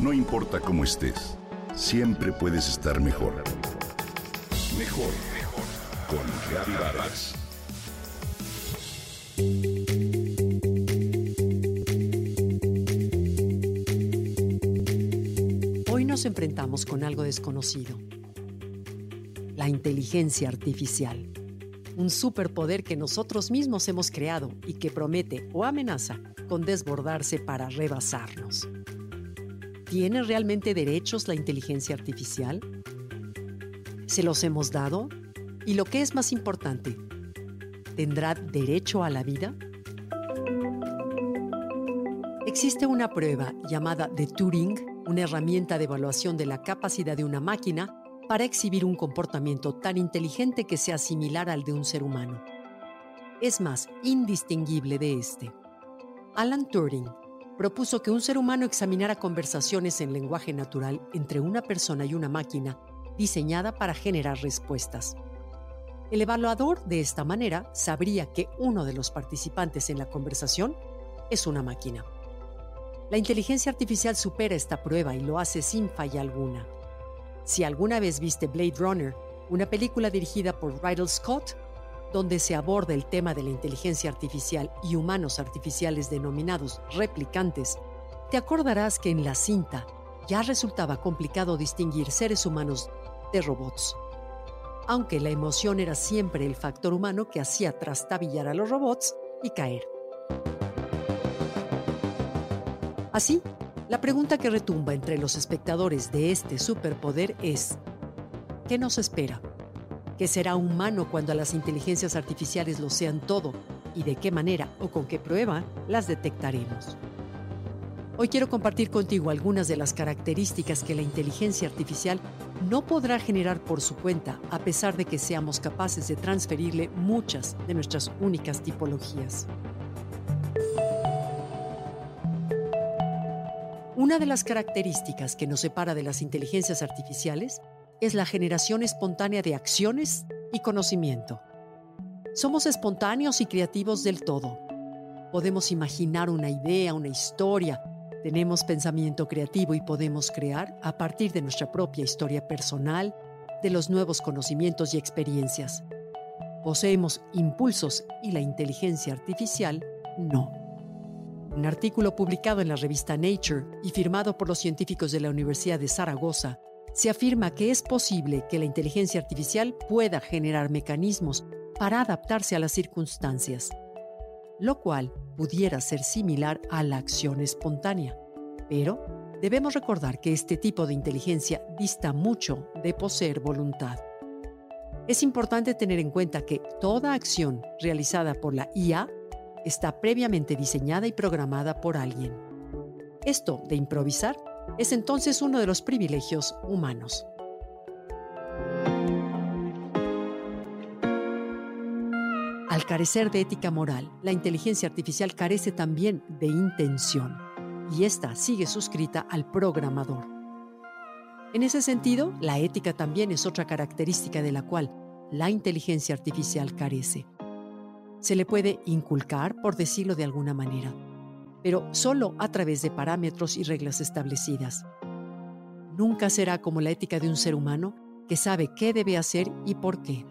No importa cómo estés, siempre puedes estar mejor. Mejor, mejor. Con Reavivadas. Hoy nos enfrentamos con algo desconocido. La inteligencia artificial. Un superpoder que nosotros mismos hemos creado y que promete o amenaza con desbordarse para rebasarnos. ¿Tiene realmente derechos la inteligencia artificial? ¿Se los hemos dado? Y lo que es más importante, ¿tendrá derecho a la vida? Existe una prueba llamada de Turing, una herramienta de evaluación de la capacidad de una máquina para exhibir un comportamiento tan inteligente que sea similar al de un ser humano. Es más, indistinguible de este. Alan Turing propuso que un ser humano examinara conversaciones en lenguaje natural entre una persona y una máquina diseñada para generar respuestas. El evaluador de esta manera sabría que uno de los participantes en la conversación es una máquina. La inteligencia artificial supera esta prueba y lo hace sin falla alguna. Si alguna vez viste Blade Runner, una película dirigida por Ridley Scott, donde se aborda el tema de la inteligencia artificial y humanos artificiales denominados replicantes, te acordarás que en la cinta ya resultaba complicado distinguir seres humanos de robots. Aunque la emoción era siempre el factor humano que hacía trastabillar a los robots y caer. Así, la pregunta que retumba entre los espectadores de este superpoder es, ¿qué nos espera? ¿Qué será humano cuando las inteligencias artificiales lo sean todo? ¿Y de qué manera o con qué prueba las detectaremos? Hoy quiero compartir contigo algunas de las características que la inteligencia artificial no podrá generar por su cuenta a pesar de que seamos capaces de transferirle muchas de nuestras únicas tipologías. Una de las características que nos separa de las inteligencias artificiales es la generación espontánea de acciones y conocimiento. Somos espontáneos y creativos del todo. Podemos imaginar una idea, una historia, tenemos pensamiento creativo y podemos crear a partir de nuestra propia historia personal, de los nuevos conocimientos y experiencias. Poseemos impulsos y la inteligencia artificial no. Un artículo publicado en la revista Nature y firmado por los científicos de la Universidad de Zaragoza se afirma que es posible que la inteligencia artificial pueda generar mecanismos para adaptarse a las circunstancias, lo cual pudiera ser similar a la acción espontánea. Pero debemos recordar que este tipo de inteligencia dista mucho de poseer voluntad. Es importante tener en cuenta que toda acción realizada por la IA está previamente diseñada y programada por alguien. Esto de improvisar es entonces uno de los privilegios humanos. Al carecer de ética moral, la inteligencia artificial carece también de intención, y esta sigue suscrita al programador. En ese sentido, la ética también es otra característica de la cual la inteligencia artificial carece. Se le puede inculcar, por decirlo de alguna manera, pero solo a través de parámetros y reglas establecidas. Nunca será como la ética de un ser humano que sabe qué debe hacer y por qué.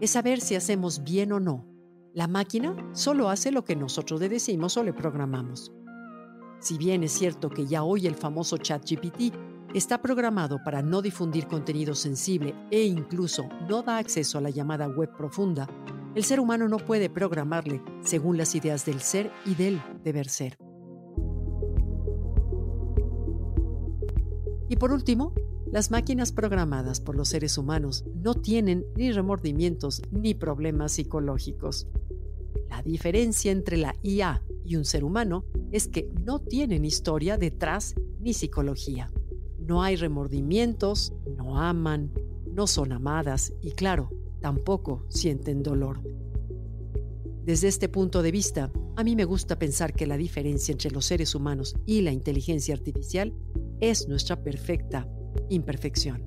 Es saber si hacemos bien o no. La máquina solo hace lo que nosotros le decimos o le programamos. Si bien es cierto que ya hoy el famoso ChatGPT está programado para no difundir contenido sensible e incluso no da acceso a la llamada web profunda, el ser humano no puede programarle según las ideas del ser y del deber ser. Y por último, las máquinas programadas por los seres humanos no tienen ni remordimientos ni problemas psicológicos. La diferencia entre la IA y un ser humano es que no tienen historia detrás ni psicología. No hay remordimientos, no aman, no son amadas y claro, tampoco sienten dolor. Desde este punto de vista, a mí me gusta pensar que la diferencia entre los seres humanos y la inteligencia artificial es nuestra perfecta imperfección.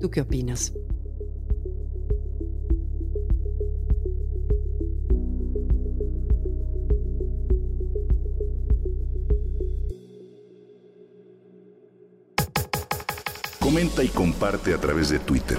¿Tú qué opinas? Comenta y comparte a través de Twitter.